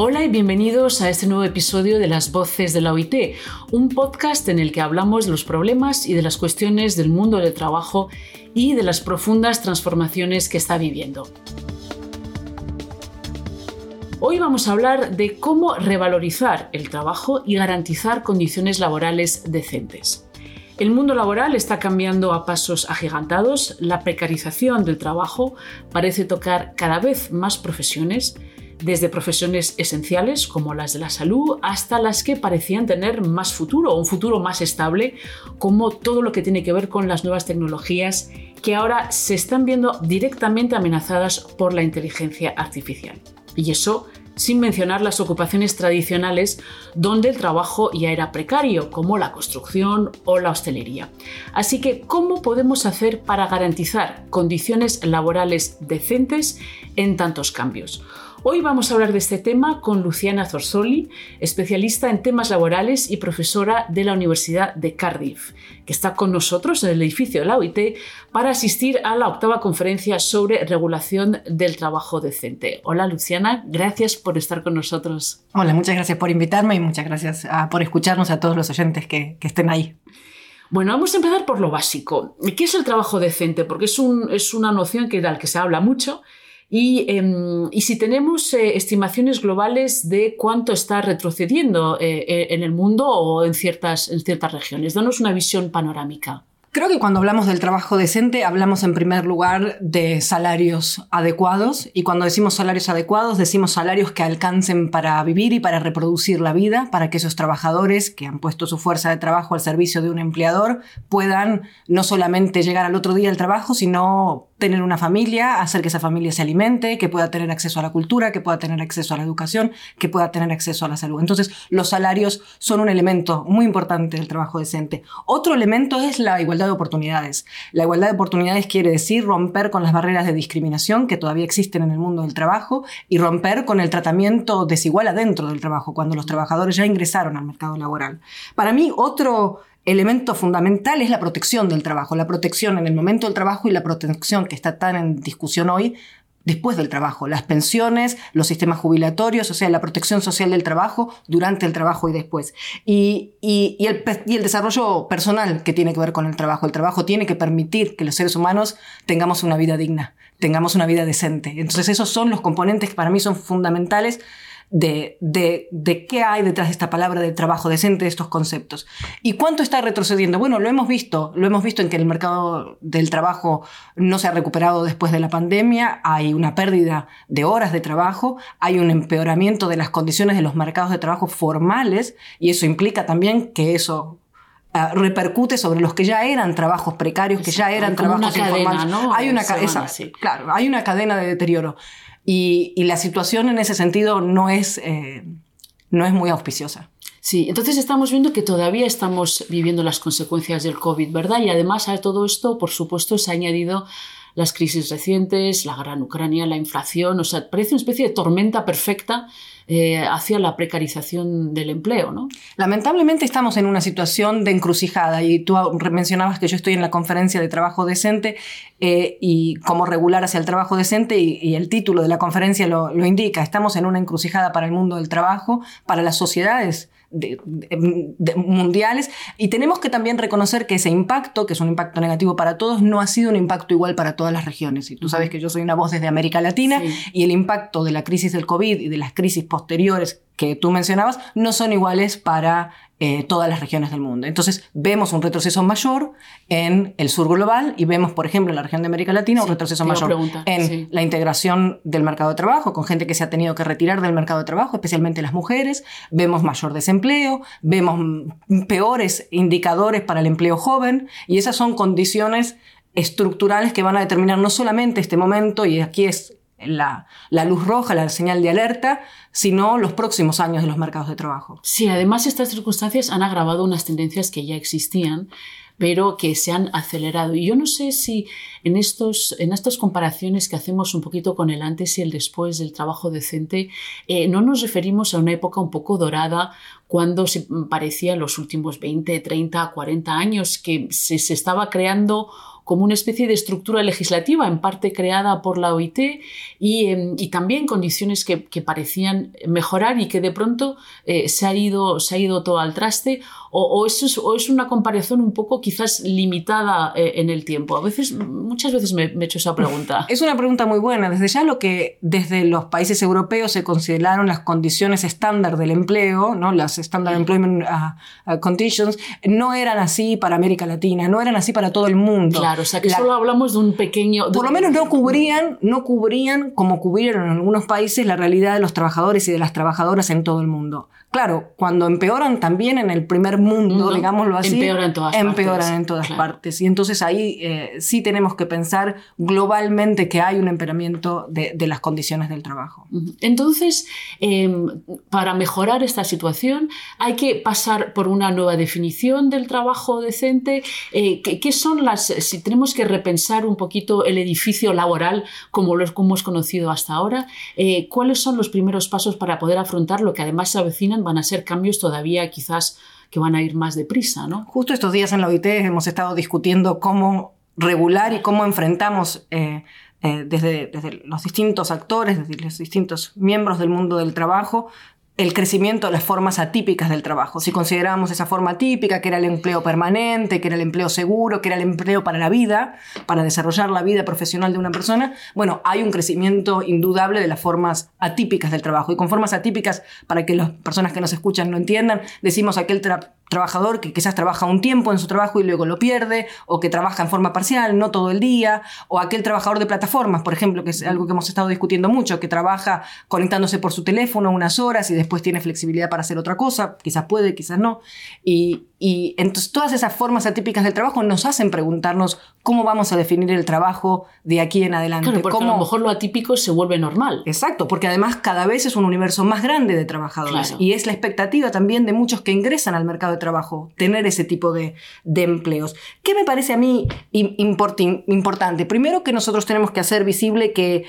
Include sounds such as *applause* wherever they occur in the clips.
Hola y bienvenidos a este nuevo episodio de Las Voces de la OIT, un podcast en el que hablamos de los problemas y de las cuestiones del mundo del trabajo y de las profundas transformaciones que está viviendo. Hoy vamos a hablar de cómo revalorizar el trabajo y garantizar condiciones laborales decentes. El mundo laboral está cambiando a pasos agigantados, la precarización del trabajo parece tocar cada vez más profesiones desde profesiones esenciales como las de la salud hasta las que parecían tener más futuro, un futuro más estable, como todo lo que tiene que ver con las nuevas tecnologías que ahora se están viendo directamente amenazadas por la inteligencia artificial. Y eso sin mencionar las ocupaciones tradicionales donde el trabajo ya era precario, como la construcción o la hostelería. Así que, ¿cómo podemos hacer para garantizar condiciones laborales decentes en tantos cambios? Hoy vamos a hablar de este tema con Luciana Zorsoli, especialista en temas laborales y profesora de la Universidad de Cardiff, que está con nosotros en el edificio de la OIT para asistir a la octava conferencia sobre regulación del trabajo decente. Hola Luciana, gracias por estar con nosotros. Hola, muchas gracias por invitarme y muchas gracias ah, por escucharnos a todos los oyentes que, estén ahí. Bueno, vamos a empezar por lo básico. ¿Qué es el trabajo decente? Porque es, es una noción que, de la que se habla mucho Em, y, si tenemos eh, estimaciones globales de cuánto está retrocediendo eh, eh, en el mundo o en ciertas, en ciertas regiones, danos una visión panorámica. Creo que cuando hablamos del trabajo decente hablamos en primer lugar de salarios adecuados y cuando decimos salarios adecuados decimos salarios que alcancen para vivir y para reproducir la vida, para que esos trabajadores que han puesto su fuerza de trabajo al servicio de un empleador puedan no solamente llegar al otro día al trabajo, sino tener una familia, hacer que esa familia se alimente, que pueda tener acceso a la cultura, que pueda tener acceso a la educación, que pueda tener acceso a la salud. Entonces, los salarios son un elemento muy importante del trabajo decente. Otro elemento es la igualdad de oportunidades. La igualdad de oportunidades quiere decir romper con las barreras de discriminación que todavía existen en el mundo del trabajo y romper con el tratamiento desigual adentro del trabajo, cuando los trabajadores ya ingresaron al mercado laboral. Para mí, otro elemento fundamental es la protección del trabajo, la protección en el momento del trabajo y la protección que está tan en discusión hoy después del trabajo, las pensiones, los sistemas jubilatorios, o sea, la protección social del trabajo durante el trabajo y después. Y, el, y, el, desarrollo personal que tiene que ver con el trabajo. El trabajo tiene que permitir que los seres humanos tengamos una vida digna, tengamos una vida decente. Entonces esos son los componentes que para mí son fundamentales de, de, de, qué hay detrás de esta palabra de trabajo decente, de estos conceptos. ¿Y cuánto está retrocediendo? Bueno, lo hemos visto, lo hemos visto en que el mercado del trabajo no se ha recuperado después de la pandemia, hay una pérdida de horas de trabajo, hay un empeoramiento de las condiciones de los mercados de trabajo formales y eso implica también que eso ah, repercute sobre los que ya eran trabajos precarios, que ya eran trabajos informales. Hay una, claro, hay una cadena de deterioro. Y, la situación en ese sentido no es, eh, no es muy auspiciosa. Sí, entonces estamos viendo que todavía estamos viviendo las consecuencias del COVID, ¿verdad? Y además a todo esto, por supuesto, se ha añadido las crisis recientes, la guerra en Ucrania, la inflación, o sea, parece una especie de tormenta perfecta eh, hacia la precarización del empleo. ¿no? Lamentablemente estamos en una situación de encrucijada y tú mencionabas que yo estoy en la conferencia de trabajo decente eh, y cómo regular hacia el trabajo decente y, el título de la conferencia lo indica. Estamos en una encrucijada para el mundo del trabajo, para las sociedades mundiales. Y tenemos que también reconocer que ese impacto, que es un impacto negativo para todos, no ha sido un impacto igual para todas las regiones. Y tú sabes que yo soy una voz desde América Latina y el impacto de la crisis del COVID y de las crisis posteriores que tú mencionabas no son iguales para eh, todas las regiones del mundo. Entonces vemos un retroceso mayor en el sur global y vemos, por ejemplo, en la región de América Latina un retroceso mayor en la integración del mercado de trabajo, con gente que se ha tenido que retirar del mercado de trabajo, especialmente las mujeres. Vemos mayor desempleo, vemos peores indicadores para el empleo joven y esas son condiciones estructurales que van a determinar no solamente este momento, y aquí es la, luz roja, la señal de alerta, sino los próximos años de los mercados de trabajo. Sí, además estas circunstancias han agravado unas tendencias que ya existían, pero que se han acelerado. Y yo no sé si en, estos, en estas comparaciones que hacemos un poquito con el antes y el después del trabajo decente, eh, no nos referimos a una época un poco dorada cuando se parecía los últimos 20, 30, 40 años que se, se estaba creando como una especie de estructura legislativa, en parte creada por la OIT, y, em, también condiciones que, parecían mejorar y que de pronto eh, se, ha ido, se ha ido todo al traste, o, eso es, una comparación un poco quizás limitada eh, en el tiempo. A veces, muchas veces me, he hecho esa pregunta. *laughs* Es una pregunta muy buena. Desde ya lo que desde los países europeos se consideraron las condiciones estándar del empleo, ¿no? las Standard Employment uh, uh, Conditions, no eran así para América Latina, no eran así para todo el mundo. Claro, o sea que solo hablamos de un pequeño... por lo menos no cubrían, no cubrían como cubrieron en algunos países la realidad de los trabajadores y de las trabajadoras en todo el mundo. Claro, cuando empeoran también en el primer mundo, digámoslo así, empeoran en todas empeoran partes. En todas partes. Y entonces ahí eh, sí tenemos que pensar globalmente que hay un empeoramiento de, las condiciones del trabajo. Entonces, em, para mejorar esta situación, hay que pasar por una nueva definición del trabajo decente. Eh, ¿qué, son las, si tenemos que repensar un poquito el edificio laboral como lo hemos conocido hasta ahora, eh, cuáles son los primeros pasos para poder afrontar lo que además se avecina van a ser cambios todavía quizás que van a ir más deprisa, ¿no? Justo estos días en la OIT hemos estado discutiendo cómo regular y cómo enfrentamos eh, eh, desde, desde, los distintos actores, desde los distintos miembros del mundo del trabajo, el crecimiento de las formas atípicas del trabajo. Si consideramos esa forma típica, que era el empleo permanente, que era el empleo seguro, que era el empleo para la vida, para desarrollar la vida profesional de una persona, bueno, hay un crecimiento indudable de las formas atípicas del trabajo. Y con formas atípicas, para que las personas que nos escuchan no entiendan, decimos aquel trabajador que quizás trabaja un tiempo en su trabajo y luego lo pierde, o que trabaja en forma parcial, no todo el día, o aquel trabajador de plataformas, por ejemplo, que es algo que hemos estado discutiendo mucho, que trabaja conectándose por su teléfono unas horas y después tiene flexibilidad para hacer otra cosa, quizás puede, quizás no. Y, y entonces todas esas formas atípicas del trabajo nos hacen preguntarnos cómo vamos a definir el trabajo de aquí en adelante. Claro, porque a lo mejor lo atípico se vuelve normal. Exacto, porque además cada vez es un universo más grande de trabajadores. Y es la expectativa también de muchos que ingresan al mercado de trabajo, tener ese tipo de, de empleos. ¿Qué me parece a mí importante? Primero que nosotros tenemos que hacer visible que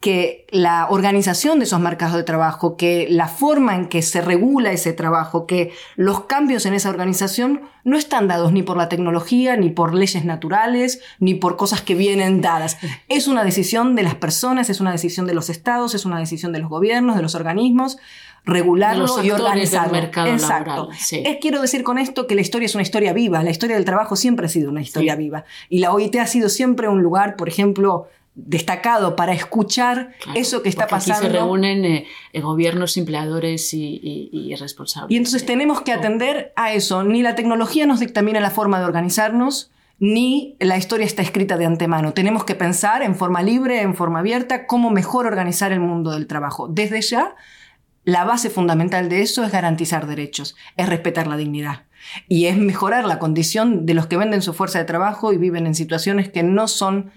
que la organización de esos mercados de trabajo, que la forma en que se regula ese trabajo, que los cambios en esa organización no están dados ni por la tecnología, ni por leyes naturales, ni por cosas que vienen dadas. *laughs* Es una decisión de las personas, es una decisión de los estados, es una decisión de los gobiernos, de los organismos regularlo y organizarlo. mercado Exacto. Es, quiero decir con esto que la historia es una historia viva, la historia del trabajo siempre ha sido una historia viva. Y la OIT ha sido siempre un lugar, por ejemplo, destacado para escuchar eso que está pasando. Aquí se reúnen eh, eh, gobiernos, empleadores y, responsables. Y entonces tenemos que atender a eso. Ni la tecnología nos dictamina la forma de organizarnos, ni la historia está escrita de antemano. Tenemos que pensar en forma libre, en forma abierta, cómo mejor organizar el mundo del trabajo. Desde ya, la base fundamental de eso es garantizar derechos, es respetar la dignidad. Y es mejorar la condición de los que venden su fuerza de trabajo y viven en situaciones que no son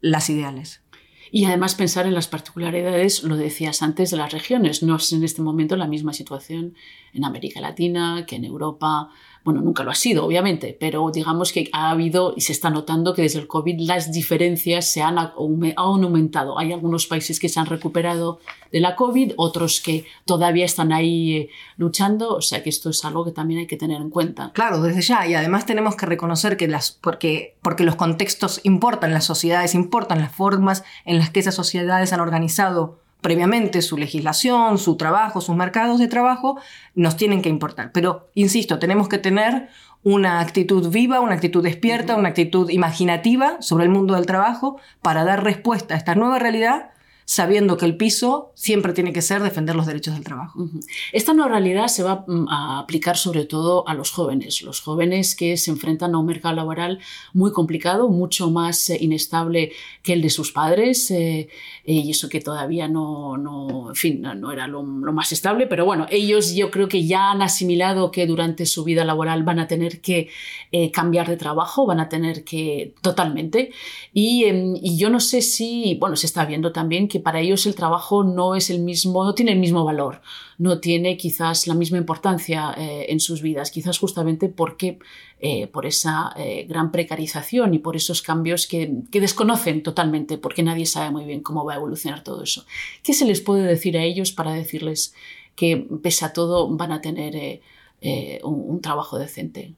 las ideales. Y además pensar en las particularidades, lo decías antes, de las regiones. No es en este momento la misma situación en América Latina que en Europa, bueno, nunca lo ha sido, obviamente, pero digamos que ha habido y se está notando que desde el COVID las diferencias se han, aumentado. Hay algunos países que se han recuperado de la COVID, otros que todavía están ahí eh, luchando, o sea que esto es algo que también hay que tener en cuenta. Claro, desde ya, y además tenemos que reconocer que las, porque, porque los contextos importan, las sociedades importan, las formas en las que esas sociedades han organizado previamente su legislación, su trabajo, sus mercados de trabajo, nos tienen que importar. Pero, insisto, tenemos que tener una actitud viva, una actitud despierta, una actitud imaginativa sobre el mundo del trabajo para dar respuesta a esta nueva realidad sabiendo que el piso siempre tiene que ser defender los derechos del trabajo. Esta nueva realidad se va mm, a aplicar sobre todo a los jóvenes, los jóvenes que se enfrentan a un mercado laboral muy complicado, mucho más eh, inestable que el de sus padres, eh, y eso que todavía no, no en fin, no, era lo, más estable, pero bueno, ellos yo creo que ya han asimilado que durante su vida laboral van a tener que eh, cambiar de trabajo, van a tener que totalmente, y, em, y yo no sé si, bueno, se está viendo también que para ellos el trabajo no es el mismo, no tiene el mismo valor, no tiene quizás la misma importancia eh, en sus vidas, quizás justamente porque eh, por esa eh, gran precarización y por esos cambios que, desconocen totalmente, porque nadie sabe muy bien cómo va a evolucionar todo eso. ¿Qué se les puede decir a ellos para decirles que pese a todo van a tener un trabajo decente?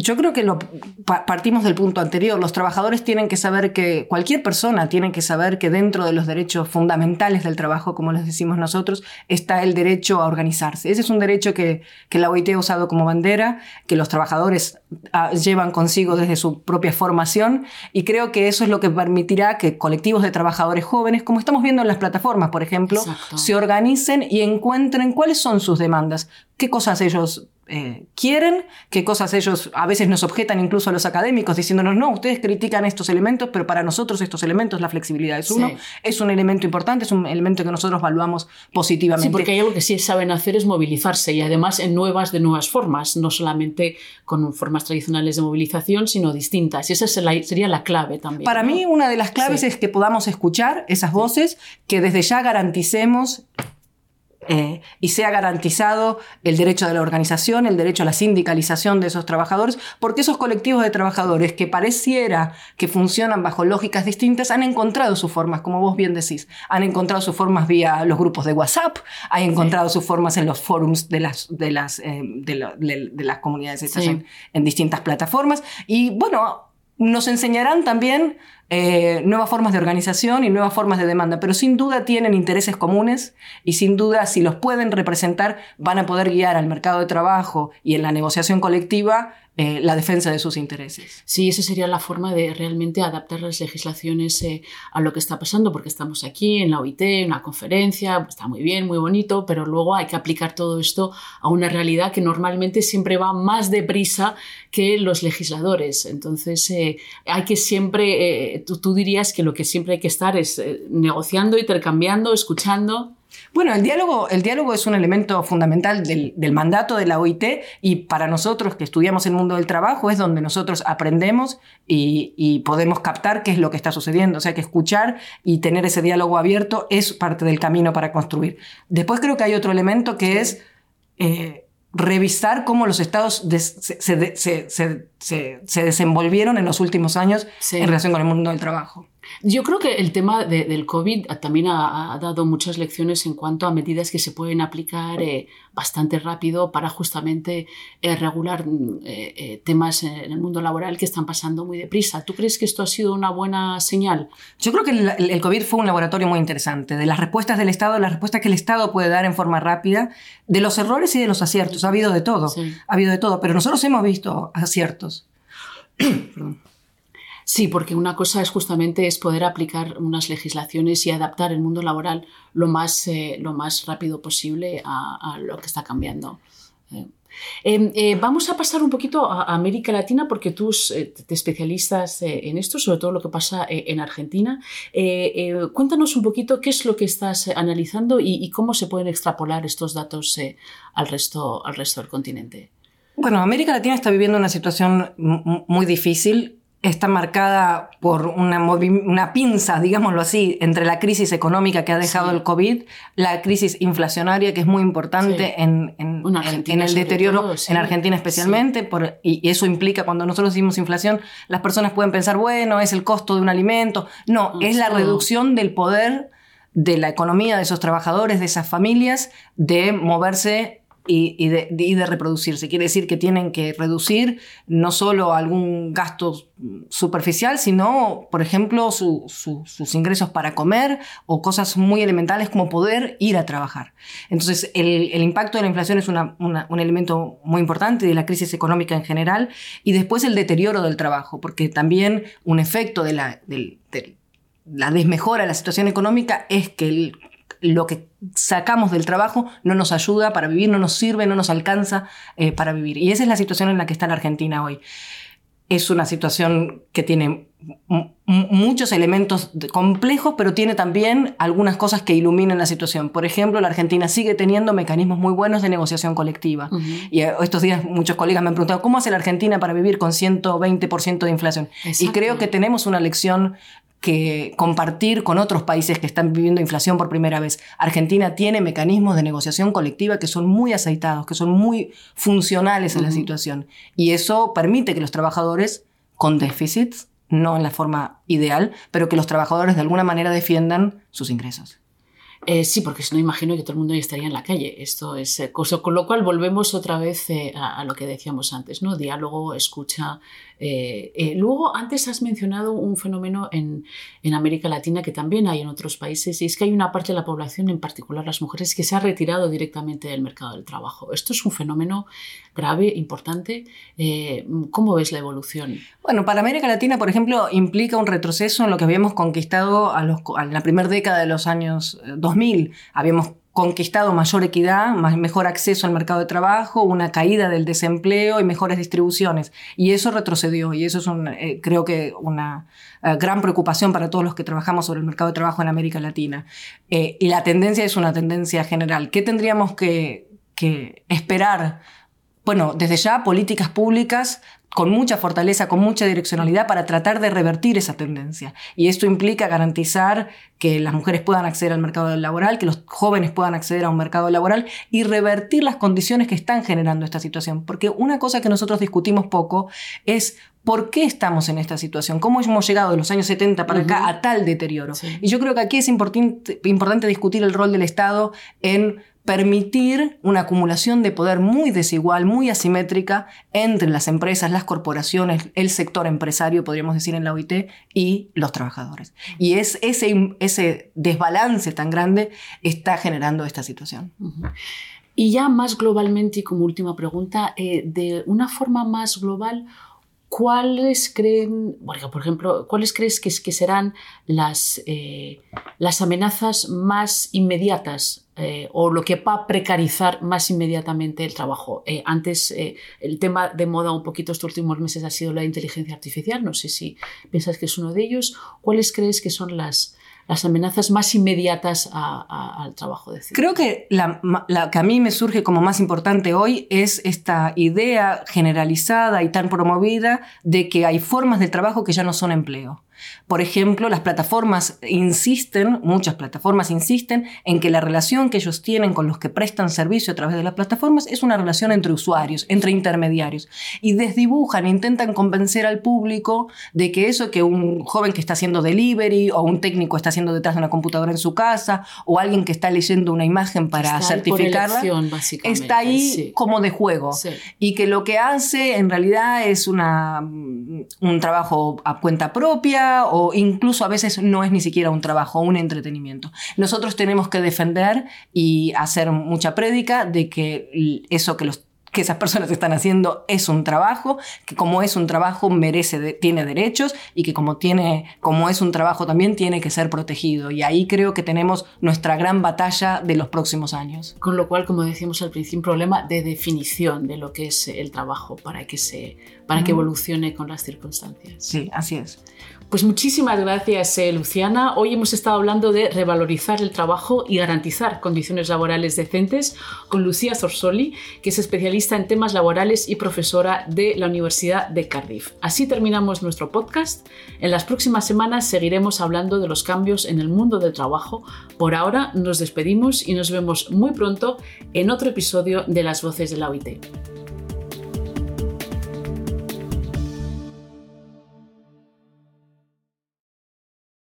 Yo creo que lo, partimos del punto anterior. Los trabajadores tienen que saber que, cualquier persona tiene que saber que dentro de los derechos fundamentales del trabajo, como les decimos nosotros, está el derecho a organizarse. Ese es un derecho que, que la OIT ha usado como bandera, que los trabajadores ah, llevan consigo desde su propia formación y creo que eso es lo que permitirá que colectivos de trabajadores jóvenes, como estamos viendo en las plataformas, por ejemplo, se organicen y encuentren cuáles son sus demandas, qué cosas ellos eh, quieren, qué cosas ellos a veces nos objetan incluso a los académicos diciéndonos, no, ustedes critican estos elementos, pero para nosotros estos elementos, la flexibilidad es uno, es un elemento importante, es un elemento que nosotros evaluamos positivamente. Sí, porque hay algo que sí saben hacer es movilizarse y además en nuevas de nuevas formas, no solamente con formas tradicionales de movilización, sino distintas. Y esa sería la clave también. Para mí una de las claves es que podamos escuchar esas voces, que desde ya garanticemos eh, y sea garantizado el derecho de la organización, el derecho a la sindicalización de esos trabajadores, porque esos colectivos de trabajadores que pareciera que funcionan bajo lógicas distintas han encontrado sus formas, como vos bien decís, han encontrado sus formas vía los grupos de WhatsApp, han encontrado sus formas en los forums de las, de las, eh, de, las comunidades en distintas plataformas. Y bueno, nos enseñarán también eh, nuevas formas de organización y nuevas formas de demanda, pero sin duda tienen intereses comunes y sin duda si los pueden representar van a poder guiar al mercado de trabajo y en la negociación colectiva eh, la defensa de sus intereses. Sí, esa sería la forma de realmente adaptar las legislaciones eh, a lo que está pasando, porque estamos aquí en la OIT, en una conferencia, está muy bien, muy bonito, pero luego hay que aplicar todo esto a una realidad que normalmente siempre va más deprisa que los legisladores. Entonces, eh, hay que siempre, tú, tú, dirías que lo que siempre hay que estar es negociando, intercambiando, escuchando. Bueno, el diálogo, el diálogo es un elemento fundamental del, mandato de la OIT y para nosotros que estudiamos el mundo del trabajo es donde nosotros aprendemos y, podemos captar qué es lo que está sucediendo. O sea que escuchar y tener ese diálogo abierto es parte del camino para construir. Después creo que hay otro elemento que es... Eh, revisar cómo los estados se, desenvolvieron en los últimos años en relación con el mundo del trabajo. Yo creo que el tema del COVID también ha, dado muchas lecciones en cuanto a medidas que se pueden aplicar eh, bastante rápido para justamente eh, regular eh, temas en el mundo laboral que están pasando muy deprisa. ¿Tú crees que esto ha sido una buena señal? Yo creo que el, el, COVID fue un laboratorio muy interesante, de las respuestas del Estado, de las respuestas que el Estado puede dar en forma rápida, de los errores y de los aciertos. Ha habido de todo, ha habido de todo, pero nosotros hemos visto aciertos. *clears throat* Perdón. Sí, porque una cosa es justamente es poder aplicar unas legislaciones y adaptar el mundo laboral lo más, eh, lo más rápido posible a, lo que está cambiando. Eh, em, eh, vamos a pasar un poquito a América Latina porque tú te especialistas en esto, sobre todo lo que pasa en Argentina. cuéntanos un poquito qué es lo que estás analizando y, cómo se pueden extrapolar estos datos al, resto, al resto del continente. Bueno, América Latina está viviendo una situación muy difícil está marcada por una, una, pinza, digámoslo así, entre la crisis económica que ha dejado el COVID, la crisis inflacionaria que es muy importante en, en, en, el deterioro, en Argentina especialmente, por, y eso implica cuando nosotros decimos inflación, las personas pueden pensar, bueno, es el costo de un alimento. No, es la reducción del poder de la economía de esos trabajadores, de esas familias, de moverse y, de, reproducirse. Quiere decir que tienen que reducir no solo algún gasto superficial, sino, por ejemplo, sus ingresos para comer o cosas muy elementales como poder ir a trabajar. Entonces, el, impacto de la inflación es un elemento muy importante de la crisis económica en general y después el deterioro del trabajo, porque también un efecto de la, la desmejora de la situación económica es que el lo que sacamos del trabajo no nos ayuda para vivir, no nos sirve, no nos alcanza eh, para vivir. Y esa es la situación en la que está la Argentina hoy. Es una situación que tiene muchos elementos complejos, pero tiene también algunas cosas que iluminan la situación. Por ejemplo, la Argentina sigue teniendo mecanismos muy buenos de negociación colectiva. Y eh, estos días muchos colegas me han preguntado, ¿cómo hace la Argentina para vivir con 120% de inflación? Y creo que tenemos una lección que compartir con otros países que están viviendo inflación por primera vez. Argentina tiene mecanismos de negociación colectiva que son muy aceitados, que son muy funcionales en la situación. Y eso permite que los trabajadores con déficits, no en la forma ideal, pero que los trabajadores de alguna manera defiendan sus ingresos. Eh, sí, porque si no imagino que todo el mundo ya estaría en la calle. Esto es eh, con lo cual volvemos otra vez eh, a, lo que decíamos antes, ¿no? Diálogo, escucha. Luego, antes has mencionado un fenómeno en, en, América Latina que también hay en otros países, y es que hay una parte de la población, en particular las mujeres, que se ha retirado directamente del mercado del trabajo. Esto es un fenómeno grave, importante. ¿Cómo ves la evolución? Bueno, para América Latina, por ejemplo, implica un retroceso en lo que habíamos conquistado a los, en la primera década de los años 2000. Habíamos conquistado mayor equidad, mejor acceso al mercado de trabajo, una caída del desempleo y mejores distribuciones. Y eso retrocedió y eso es eh, creo que una eh, gran preocupación para todos los que trabajamos sobre el mercado de trabajo en América Latina. Eh, y la tendencia es una tendencia general. ¿Qué tendríamos que esperar? Bueno, desde ya políticas públicas con mucha fortaleza, con mucha direccionalidad para tratar de revertir esa tendencia. Y esto implica garantizar que las mujeres puedan acceder al mercado laboral, que los jóvenes puedan acceder a un mercado laboral y revertir las condiciones que están generando esta situación. Porque una cosa que nosotros discutimos poco es ¿Por qué estamos en esta situación? ¿Cómo hemos llegado de los años 70 para acá a tal deterioro? Y yo creo que aquí es importante, importante discutir el rol del Estado en permitir una acumulación de poder muy desigual, muy asimétrica entre las empresas, las corporaciones, el sector empresario, podríamos decir en la OIT, y los trabajadores. Y es ese, ese desbalance tan grande está generando esta situación. Y ya más globalmente y como última pregunta, eh, de una forma más global, ¿Cuáles creen, por ejemplo, cuáles crees que, serán las, eh, las amenazas más inmediatas eh, o lo que va a precarizar más inmediatamente el trabajo? Eh, antes, el tema de moda un poquito estos últimos meses ha sido la inteligencia artificial. No sé si piensas que es uno de ellos. ¿Cuáles crees que son las, las amenazas más inmediatas al trabajo de Creo que la, que a mí me surge como más importante hoy es esta idea generalizada y tan promovida de que hay formas de trabajo que ya no son empleo. Por ejemplo, las plataformas insisten, muchas plataformas insisten, en que la relación que ellos tienen con los que prestan servicio a través de las plataformas es una relación entre usuarios, entre intermediarios. Y desdibujan, intentan convencer al público de que eso que un joven que está haciendo delivery o un técnico está haciendo detrás de una computadora en su casa o alguien que está leyendo una imagen para certificarla, está ahí como de juego. Y que lo que hace en realidad es una, un trabajo a cuenta propia, o incluso a veces no es ni siquiera un trabajo, un entretenimiento. Nosotros tenemos que defender y hacer mucha prédica de que eso que los que esas personas están haciendo es un trabajo, que como es un trabajo merece, tiene derechos y que como, tiene, como es un trabajo también tiene que ser protegido. Y ahí creo que tenemos nuestra gran batalla de los próximos años. Con lo cual, como decíamos al principio, un problema de definición de lo que es el trabajo para que, se, para que evolucione con las circunstancias. Sí, así es. Pues muchísimas gracias, eh, Luciana. Hoy hemos estado hablando de revalorizar el trabajo y garantizar condiciones laborales decentes con Lucía Zorsoli, que es en temas laborales y profesora de la Universidad de Cardiff. Así terminamos nuestro podcast. En las próximas semanas seguiremos hablando de los cambios en el mundo del trabajo. Por ahora nos despedimos y nos vemos muy pronto en otro episodio de Las Voces de la OIT.